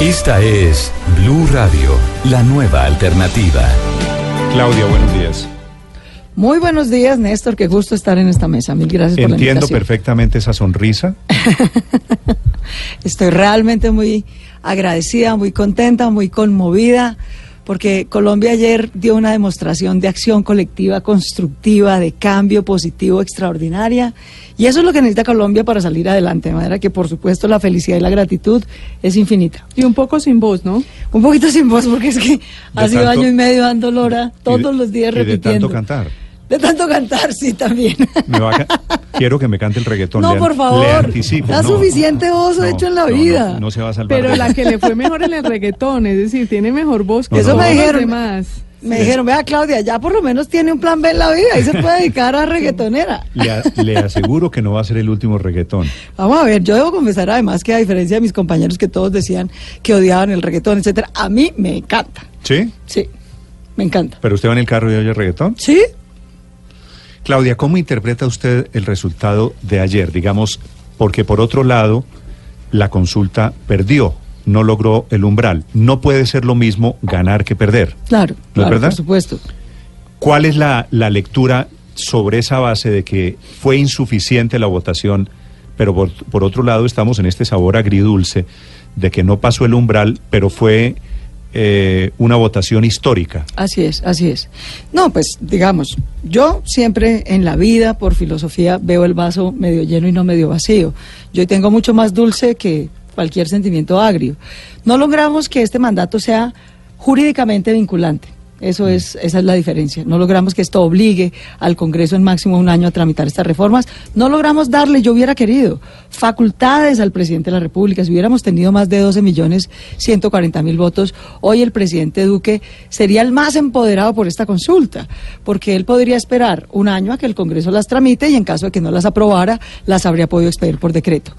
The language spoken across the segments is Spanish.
Esta es Blue Radio, la nueva alternativa. Claudia, buenos días. Muy buenos días, Néstor. Qué gusto estar en esta mesa. Mil gracias por la Entiendo invitación. perfectamente esa sonrisa. Estoy realmente muy agradecida, muy contenta, muy conmovida, porque Colombia ayer dio una demostración de acción colectiva constructiva, de cambio positivo extraordinaria. Y eso es lo que necesita Colombia para salir adelante. De manera que, por supuesto, la felicidad y la gratitud es infinita. Y un poco sin voz, ¿no? Un poquito sin voz, porque es que ha sido tanto- año y medio dando lora todos Y de- los días y de repitiendo. tanto cantar. De tanto cantar, sí, también. Me va a Quiero que me cante el reggaetón. No, le- por Le favor. anticipo. Da no. suficiente oso hecho en la no, no, vida. No, se va a salvar. Pero la que le fue mejor en el reggaetón, es decir, tiene mejor voz que No, Eso no, me dijeron. demás. Me dijeron, vea Claudia, ya por lo menos tiene un plan B en la vida y se puede dedicar a reggaetonera. Le, a- le aseguro que no va a ser el último reggaetón. Vamos a ver, yo debo confesar además que a diferencia de mis compañeros que todos decían que odiaban el reggaetón, etcétera, a mí me encanta. ¿Sí? Sí, me encanta. ¿Pero usted va en el carro y oye reggaetón? ¿Sí? Claudia, ¿cómo interpreta usted el resultado de ayer? Digamos, porque por otro lado, la consulta perdió, no logró el umbral. No puede ser lo mismo ganar que perder. Claro, ¿No es verdad? por supuesto. ¿Cuál es la, la lectura sobre esa base de que fue insuficiente la votación, pero por, por otro lado estamos en este sabor agridulce de que no pasó el umbral, pero fue eh, una votación histórica? Así es, así es. No, pues digamos, yo siempre en la vida, por filosofía, veo el vaso medio lleno y no medio vacío. Yo tengo mucho más dulce que cualquier sentimiento agrio. No logramos que este mandato sea jurídicamente vinculante. Eso es, esa es la diferencia. No logramos que esto obligue al Congreso en máximo un año a tramitar estas reformas. No logramos darle, yo hubiera querido, facultades al presidente de la República. Si hubiéramos tenido más de 12 millones 140 mil votos, hoy el presidente Duque sería el más empoderado por esta consulta, porque él podría esperar un año a que el Congreso las tramite y en caso de que no las aprobara, las habría podido expedir por decreto.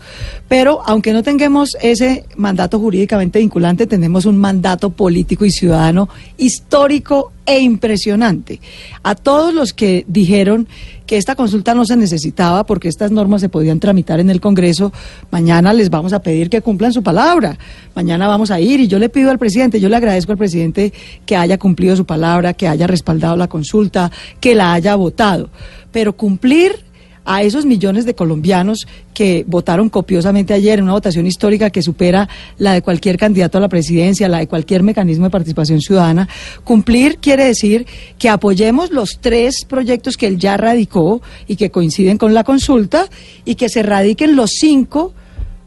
Pero aunque no tengamos ese mandato jurídicamente vinculante, tenemos un mandato político y ciudadano histórico e impresionante. A todos los que dijeron que esta consulta no se necesitaba porque estas normas se podían tramitar en el Congreso, mañana les vamos a pedir que cumplan su palabra. Mañana vamos a ir y yo le pido al presidente, yo le agradezco al presidente que haya cumplido su palabra, que haya respaldado la consulta, que la haya votado. Pero cumplir a esos millones de colombianos que votaron copiosamente ayer en una votación histórica que supera la de cualquier candidato a la presidencia, la de cualquier mecanismo de participación ciudadana. Cumplir quiere decir que apoyemos los tres proyectos que él ya radicó y que coinciden con la consulta y que se radiquen los cinco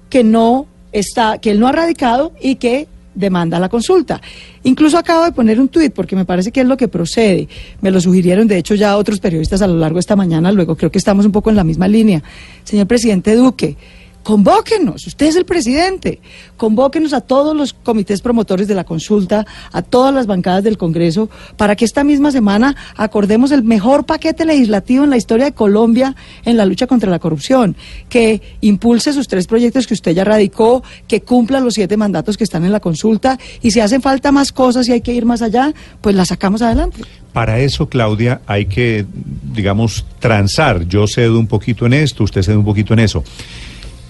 que no está, que él no ha radicado y que demanda la consulta. Incluso acabo de poner un tuit porque me parece que es lo que procede. Me lo sugirieron, de hecho, ya otros periodistas a lo largo de esta mañana. Luego creo que estamos un poco en la misma línea. Señor presidente Duque, convóquenos, usted es el presidente, convóquenos a todos los comités promotores de la consulta, a todas las bancadas del Congreso, para que esta misma semana acordemos el mejor paquete legislativo en la historia de Colombia en la lucha contra la corrupción, que impulse sus tres proyectos que usted ya radicó, que cumpla los siete mandatos que están en la consulta y si hacen falta más cosas y hay que ir más allá, pues las sacamos adelante. Para eso, Claudia, hay que, digamos, transar. Yo cedo un poquito en esto, usted cede un poquito en eso.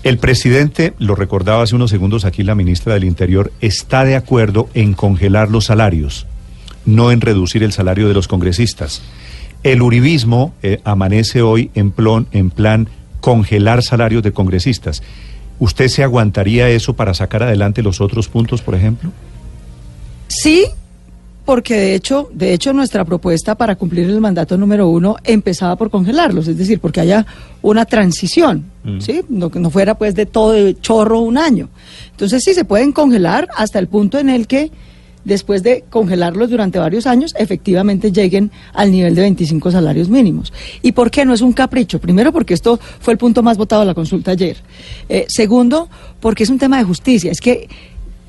El presidente, lo recordaba hace unos segundos aquí la ministra del Interior, está de acuerdo en congelar los salarios, no en reducir el salario de los congresistas. El uribismo eh, amanece hoy en, plon- en plan congelar salarios de congresistas. ¿Usted se aguantaría eso para sacar adelante los otros puntos, por ejemplo? Sí, porque de hecho, de hecho nuestra propuesta para cumplir el mandato número uno empezaba por congelarlos, es decir, porque haya una transición, Mm. ¿sí? No, no fuera pues de todo de chorro un año. Entonces sí se pueden congelar hasta el punto en el que después de congelarlos durante varios años, efectivamente lleguen al nivel de 25 salarios mínimos. ¿Y por qué no es un capricho? Primero, porque esto fue el punto más votado de la consulta ayer. Eh, segundo, porque es un tema de justicia. Es que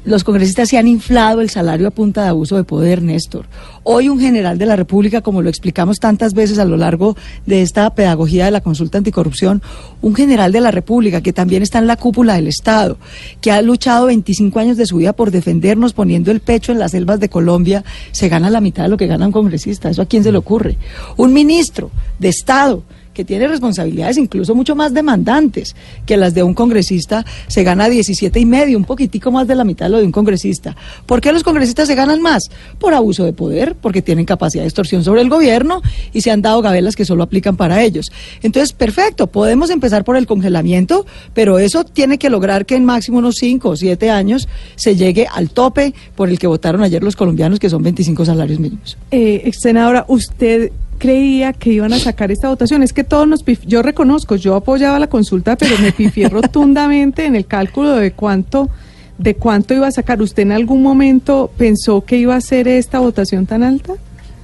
los congresistas se han inflado el salario a punta de abuso de poder, Néstor. Hoy un general de la República, como lo explicamos tantas veces a lo largo de esta pedagogía de la consulta anticorrupción, un general de la República que también está en la cúpula del Estado, que ha luchado 25 años de su vida por defendernos poniendo el pecho en las selvas de Colombia, se gana la mitad de lo que gana un congresista. ¿Eso a quién se le ocurre? Un ministro de Estado que tiene responsabilidades incluso mucho más demandantes que las de un congresista, se gana 17 y medio, un poquitico más de la mitad de lo de un congresista. ¿Por qué los congresistas se ganan más? Por abuso de poder, porque tienen capacidad de extorsión sobre el gobierno y se han dado gabelas que solo aplican para ellos. Entonces, perfecto, podemos empezar por el congelamiento, pero eso tiene que lograr que en máximo unos 5 o 7 años se llegue al tope por el que votaron ayer los colombianos, que son 25 salarios mínimos. Eh, senadora, usted creía que iban a sacar esta votación. Es que todos nos pif- yo reconozco, yo apoyaba la consulta, pero me pifié rotundamente en el cálculo de cuánto de cuánto iba a sacar. ¿Usted en algún momento pensó que iba a ser esta votación tan alta?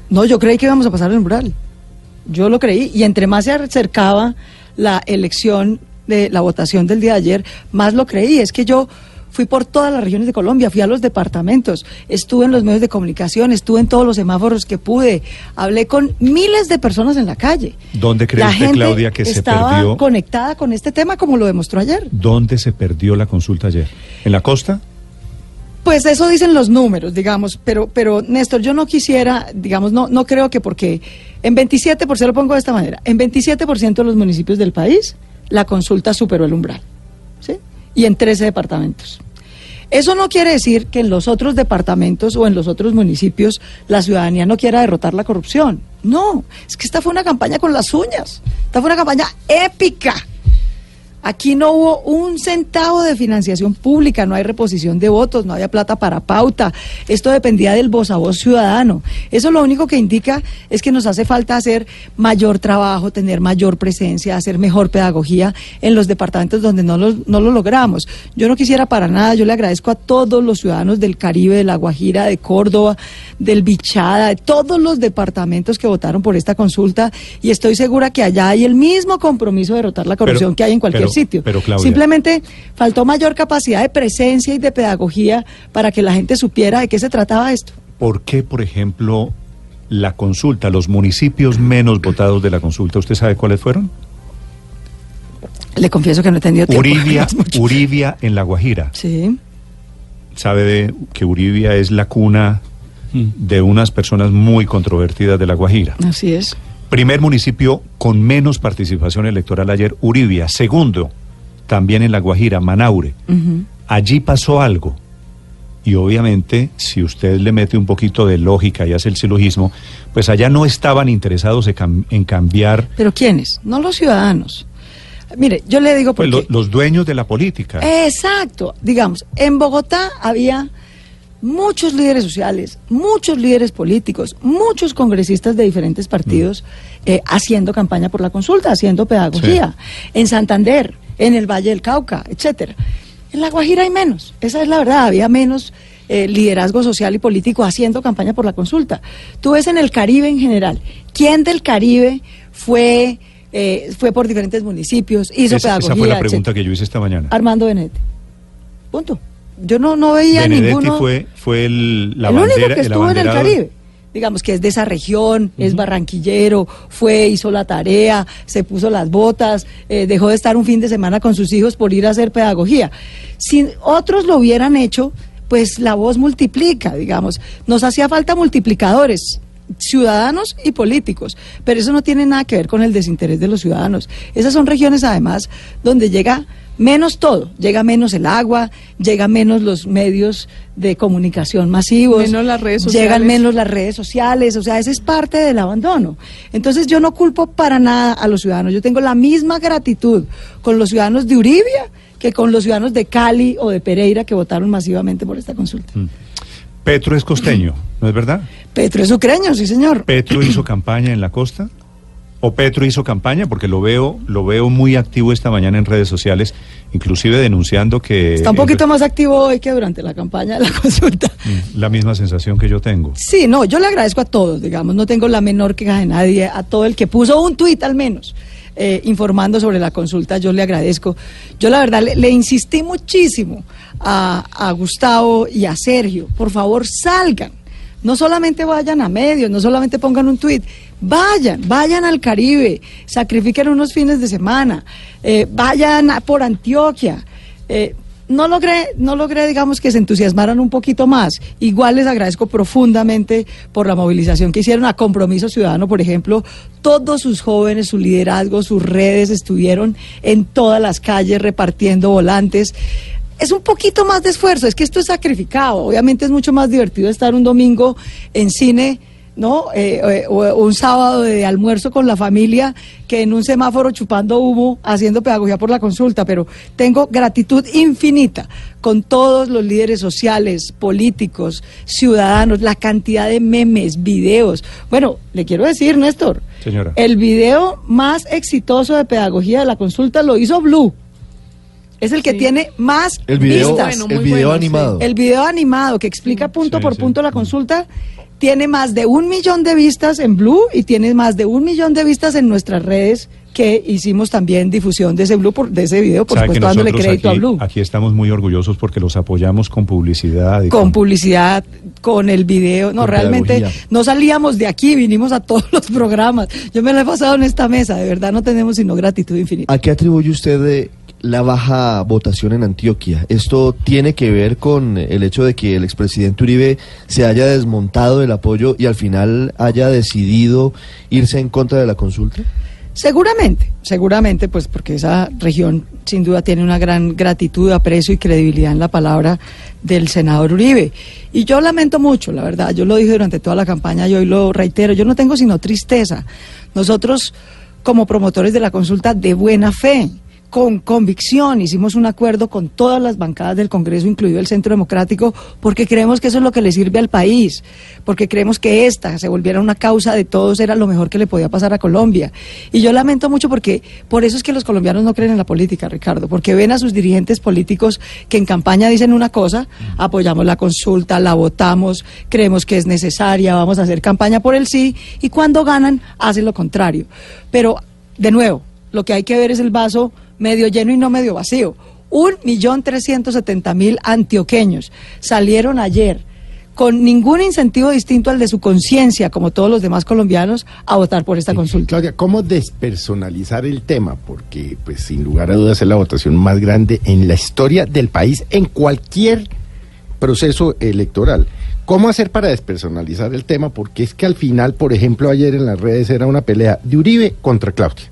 No, yo creí que íbamos a pasar el umbral. Yo lo creí. Y entre más se acercaba la elección de la votación del día de ayer, más lo creí. Es que yo fui por todas las regiones de Colombia, fui a los departamentos, estuve en los medios de comunicación, estuve en todos los semáforos que pude, hablé con miles de personas en la calle. ¿Dónde cree la usted, gente Claudia, que se estaba perdió? conectada con este tema como lo demostró ayer. ¿Dónde se perdió la consulta ayer? ¿En la costa? Pues eso dicen los números, digamos, pero, pero Néstor, yo no quisiera, digamos, no, no creo que porque en 27%, lo pongo de esta manera, en 27% de los municipios del país la consulta superó el umbral, ¿sí? Y en 13 departamentos. Eso no quiere decir que en los otros departamentos o en los otros municipios la ciudadanía no quiera derrotar la corrupción. No, es que esta fue una campaña con las uñas, esta fue una campaña épica. Aquí no hubo un centavo de financiación pública, no hay reposición de votos, no había plata para pauta. Esto dependía del voz a voz ciudadano. Eso lo único que indica es que nos hace falta hacer mayor trabajo, tener mayor presencia, hacer mejor pedagogía en los departamentos donde no lo, no lo logramos. Yo no quisiera para nada, yo le agradezco a todos los ciudadanos del Caribe, de La Guajira, de Córdoba, del Bichada, de todos los departamentos que votaron por esta consulta y estoy segura que allá hay el mismo compromiso de derrotar la corrupción Pero- que hay en cualquier pero- sitio. pero, Claudia- Simplemente faltó mayor capacidad de presencia y de pedagogía para que la gente supiera de qué se trataba esto. ¿Por qué, por ejemplo, la consulta, los municipios menos votados de la consulta, ¿usted sabe cuáles fueron? Le confieso que no he tenido tiempo. Uribia. Uribia en La Guajira. Sí, Sabe de que Uribia es la cuna de unas personas muy controvertidas de La Guajira. así es. Primer municipio con menos participación electoral ayer, Uribia. Segundo, también en La Guajira, Manaure. Allí pasó algo. Y obviamente, si usted le mete un poquito de lógica y hace el silogismo, pues allá no estaban interesados en, cam- en cambiar Pero ¿quiénes? No los ciudadanos. Mire, yo le digo pues, lo- los dueños de la política. Exacto. Digamos, en Bogotá había muchos líderes sociales, muchos líderes políticos, muchos congresistas de diferentes partidos eh, haciendo campaña por la consulta, haciendo pedagogía. En Santander, en el Valle del Cauca, etcétera. En La Guajira hay menos. Esa es la verdad. Había menos eh, liderazgo social y político haciendo campaña por la consulta. Tú ves en el Caribe en general. ¿Quién del Caribe fue, eh, fue por diferentes municipios, hizo esa, pedagogía? esa fue la etcétera? pregunta que yo hice esta mañana. Armando Benedetti. Punto. Yo no, no veía Benedetti ninguno. fue, fue el, la el bandera, único que el estuvo en el Caribe. Digamos que es de esa región, es barranquillero, fue, hizo la tarea, se puso las botas, eh, dejó de estar un fin de semana con sus hijos por ir a hacer pedagogía. Si otros lo hubieran hecho, pues la voz multiplica, digamos. Nos hacía falta multiplicadores ciudadanos y políticos, pero eso no tiene nada que ver con el desinterés de los ciudadanos. Esas son regiones además donde llega menos todo, llega menos el agua, llega menos los medios de comunicación masivos, Menos las redes llegan sociales. menos las redes sociales, o sea, ese es parte del abandono. Entonces yo no culpo para nada a los ciudadanos, yo tengo la misma gratitud con los ciudadanos de Uribia que con los ciudadanos de Cali o de Pereira que votaron masivamente por esta consulta. Petro es costeño, ¿no es verdad? Petro es ucreño, sí señor. ¿Petro hizo campaña en la costa? ¿O Petro hizo campaña? Porque lo veo, lo veo muy activo esta mañana en redes sociales, inclusive denunciando que... Está un poquito más activo hoy que durante la campaña de la consulta. Mm, La misma sensación que yo tengo. Sí, no, yo le agradezco a todos, digamos, no tengo la menor queja de nadie, a todo el que puso un tuit al menos. eh, informando sobre la consulta, yo le agradezco. Yo la verdad le, le insistí muchísimo a, a Gustavo y a Sergio, por favor salgan. No solamente vayan a medios, no solamente pongan un tuit, vayan, vayan al Caribe, sacrifiquen unos fines de semana, eh, vayan por Antioquia. Eh, no logré, no logré, digamos, que se entusiasmaran un poquito más. Igual les agradezco profundamente por la movilización que hicieron a Compromiso Ciudadano, por ejemplo. Todos sus jóvenes, su liderazgo, sus redes estuvieron en todas las calles repartiendo volantes. Es un poquito más de esfuerzo, es que esto es sacrificado. Obviamente es mucho más divertido estar un domingo en cine, ¿no? Eh, eh, o, o un sábado de almuerzo con la familia que en un semáforo chupando humo, haciendo pedagogía por la consulta. Pero tengo gratitud infinita con todos los líderes sociales, políticos, ciudadanos, la cantidad de memes, videos. Bueno, le quiero decir, Néstor, Señora. el video más exitoso de pedagogía de la consulta lo hizo Blue. Es el que Sí. tiene más El video, vistas. Bueno, el muy video bueno, sí. animado. El video animado que explica punto Sí, por sí. punto la consulta tiene más de un millón de vistas en Blue y tiene más de un millón de vistas en nuestras redes que hicimos también difusión de ese Blue por, de ese video, por supuesto dándole crédito aquí, a Blue. Aquí estamos muy orgullosos porque los apoyamos con publicidad. y Con publicidad, con el video. No, realmente pedagogía. no salíamos de aquí, vinimos a todos los programas. Yo me lo he pasado en esta mesa, de verdad no tenemos sino gratitud infinita. ¿A qué atribuye usted de la baja votación en Antioquia? ¿Esto tiene que ver con el hecho de que el expresidente Uribe se haya desmontado del apoyo y al final haya decidido irse en contra de la consulta? Seguramente, seguramente, pues porque esa región sin duda tiene una gran gratitud, aprecio y credibilidad en la palabra del senador Uribe. Y yo lamento mucho, la verdad, yo lo dije durante toda la campaña y hoy lo reitero, yo no tengo sino tristeza. Nosotros, como promotores de la consulta de buena fe, con convicción, hicimos un acuerdo con todas las bancadas del Congreso, incluido el Centro Democrático, porque creemos que eso es lo que le sirve al país, porque creemos que esta se volviera una causa de todos, era lo mejor que le podía pasar a Colombia. Y yo lamento mucho porque por eso es que los colombianos no creen en la política, Ricardo, porque ven a sus dirigentes políticos que en campaña dicen una cosa, apoyamos la consulta, la votamos, creemos que es necesaria, vamos a hacer campaña por el sí, y cuando ganan hacen lo contrario. Pero, de nuevo, lo que hay que ver es el vaso medio lleno y no medio vacío. Un millón trescientos setenta mil antioqueños salieron ayer con ningún incentivo distinto al de su conciencia, como todos los demás colombianos, a votar por esta consulta. Claudia, ¿cómo despersonalizar el tema? Porque, pues, sin lugar a dudas, es la votación más grande en la historia del país en cualquier proceso electoral. ¿Cómo hacer para despersonalizar el tema? Porque es que al final, por ejemplo, ayer en las redes era una pelea de Uribe contra Claudia.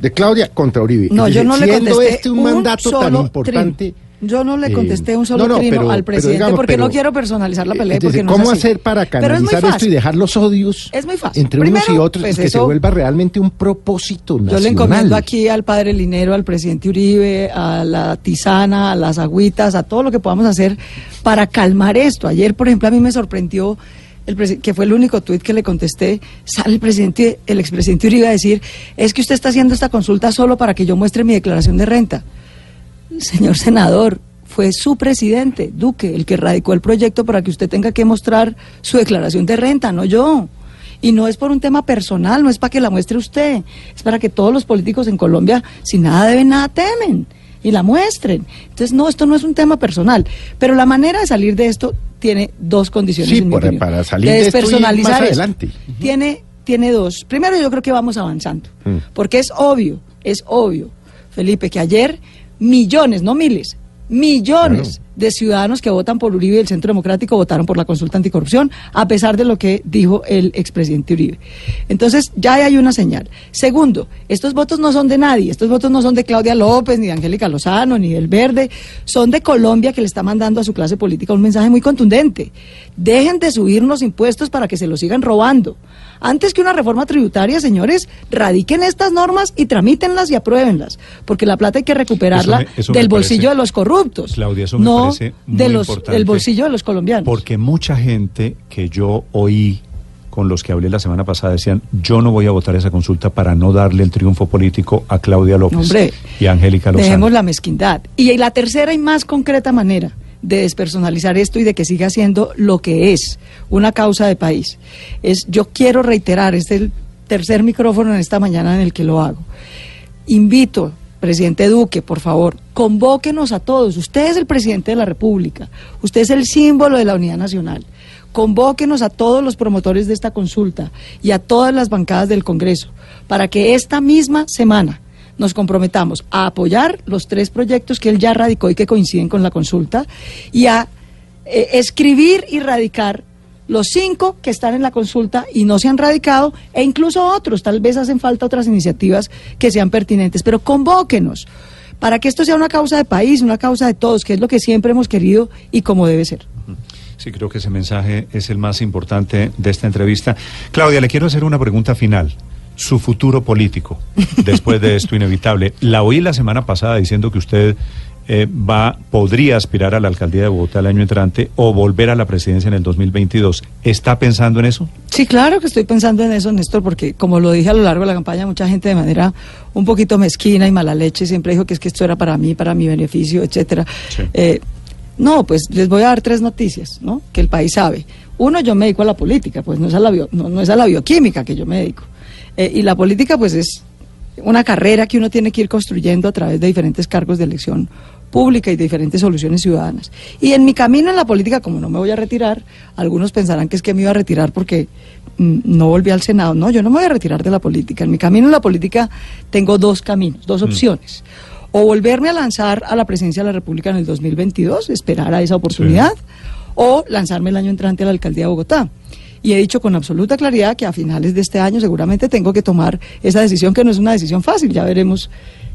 De Claudia contra Uribe. No, yo no le contesté este un, un mandato tan solo importante. trino. Yo no le eh, contesté un solo no, no, trino pero- al presidente digamos, porque pero- no quiero personalizar la pelea porque no es ¿Cómo así. hacer para es canalizar esto y dejar los odios Es muy fácil. entre unos y otros pues y que se eso- vuelva realmente un propósito nacional? Yo le encomiendo aquí al padre Linero, al presidente Uribe, a la tisana, a las agüitas, a todo lo que podamos hacer para calmar esto. Ayer, por ejemplo, a mí me sorprendió, el que fue el único tuit que le contesté, sale el presidente, el expresidente Uribe a decir, es que usted está haciendo esta consulta solo para que yo muestre mi declaración de renta. Señor senador, fue su presidente, Duque, el que radicó el proyecto para que usted tenga que mostrar su declaración de renta, no yo. Y no es por un tema personal, no es para que la muestre usted, es para que todos los políticos en Colombia, si nada deben, nada temen, y la muestren. Entonces, no, esto no es un tema personal, pero la manera de salir de esto tiene dos condiciones. Sí, en mi para- salir de despersonalizar más adelante. Tiene, tiene dos. Primero, yo creo que vamos avanzando, Mm. porque es obvio, es obvio, Felipe, que ayer millones, no miles, millones de ciudadanos que votan por Uribe y el Centro Democrático votaron por la consulta anticorrupción, a pesar de lo que dijo el expresidente Uribe. Entonces, ya hay una señal. Segundo, estos votos no son de nadie, estos votos no son de Claudia López, ni de Angélica Lozano, ni del Verde, son de Colombia que le está mandando a su clase política un mensaje muy contundente. Dejen de subir los impuestos para que se los sigan robando. Antes que una reforma tributaria, señores, radiquen estas normas y tramítenlas y apruébenlas, porque la plata hay que recuperarla Eso me- eso me del bolsillo de los corruptos, Claudia, eso me no muy de los, del bolsillo de los colombianos. Porque mucha gente que yo oí con los que hablé la semana pasada decían, yo no voy a votar esa consulta para no darle el triunfo político a Claudia López Hombre, y a Angélica Lozano. Dejemos la mezquindad. Y la tercera y más concreta manera de despersonalizar esto y de que siga siendo lo que es una causa de país es yo quiero reiterar, es el tercer micrófono en esta mañana en el que lo hago. Invito, presidente Duque, por favor, convóquenos a todos. Usted es el presidente de la República, usted es el símbolo de la unidad nacional. Convóquenos a todos los promotores de esta consulta y a todas las bancadas del Congreso para que esta misma semana nos comprometamos a apoyar los tres proyectos que él ya radicó y que coinciden con la consulta y a eh, escribir y radicar los cinco que están en la consulta y no se han radicado, e incluso otros, tal vez hacen falta otras iniciativas que sean pertinentes, pero convóquenos para que esto sea una causa de país, una causa de todos, que es lo que siempre hemos querido y como debe ser. Sí, creo que ese mensaje es el más importante de esta entrevista. Claudia, le quiero hacer una pregunta final. Su futuro político, después de esto inevitable. La oí la semana pasada diciendo que usted eh, va, podría aspirar a la alcaldía de Bogotá el año entrante o volver a la presidencia en el 2022. ¿Está pensando en eso? Sí, claro que estoy pensando en eso, Néstor, porque como lo dije a lo largo de la campaña, mucha gente de manera un poquito mezquina y mala leche siempre dijo que es que esto era para mí, para mi beneficio, etcétera. Eh, no, pues les voy a dar tres noticias, ¿no? Que el país sabe. Uno, yo me dedico a la política, pues no es a la, bio, no, no es a la bioquímica que yo me dedico. Eh, y la política, pues es una carrera que uno tiene que ir construyendo a través de diferentes cargos de elección pública y diferentes soluciones ciudadanas. Y en mi camino en la política, como no me voy a retirar, algunos pensarán que es que me iba a retirar porque mm, no volví al Senado. No, yo no me voy a retirar de la política. En mi camino en la política tengo dos caminos, dos opciones. O volverme a lanzar a la presidencia de la República en el 2022, esperar a esa oportunidad, o lanzarme el año entrante a la alcaldía de Bogotá. Y he dicho con absoluta claridad que a finales de este año seguramente tengo que tomar esa decisión, que no es una decisión fácil. Ya veremos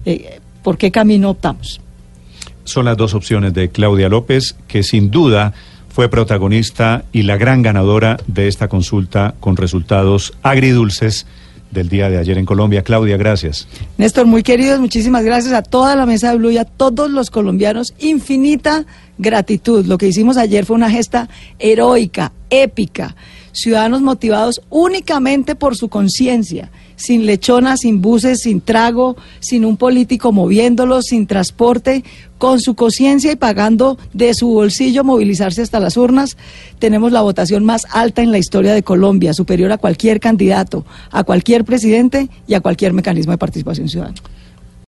eh, por qué camino optamos. Son las dos opciones de Claudia López, que sin duda fue protagonista y la gran ganadora de esta consulta con resultados agridulces del día de ayer en Colombia. Claudia, gracias. Néstor, muy queridos, muchísimas gracias a toda la mesa de Blue y a todos los colombianos. Infinita gratitud. Lo que hicimos ayer fue una gesta heroica, épica. Ciudadanos motivados únicamente por su conciencia, sin lechona, sin buses, sin trago, sin un político moviéndolos, sin transporte, con su conciencia y pagando de su bolsillo movilizarse hasta las urnas, tenemos la votación más alta en la historia de Colombia, superior a cualquier candidato, a cualquier presidente y a cualquier mecanismo de participación ciudadana.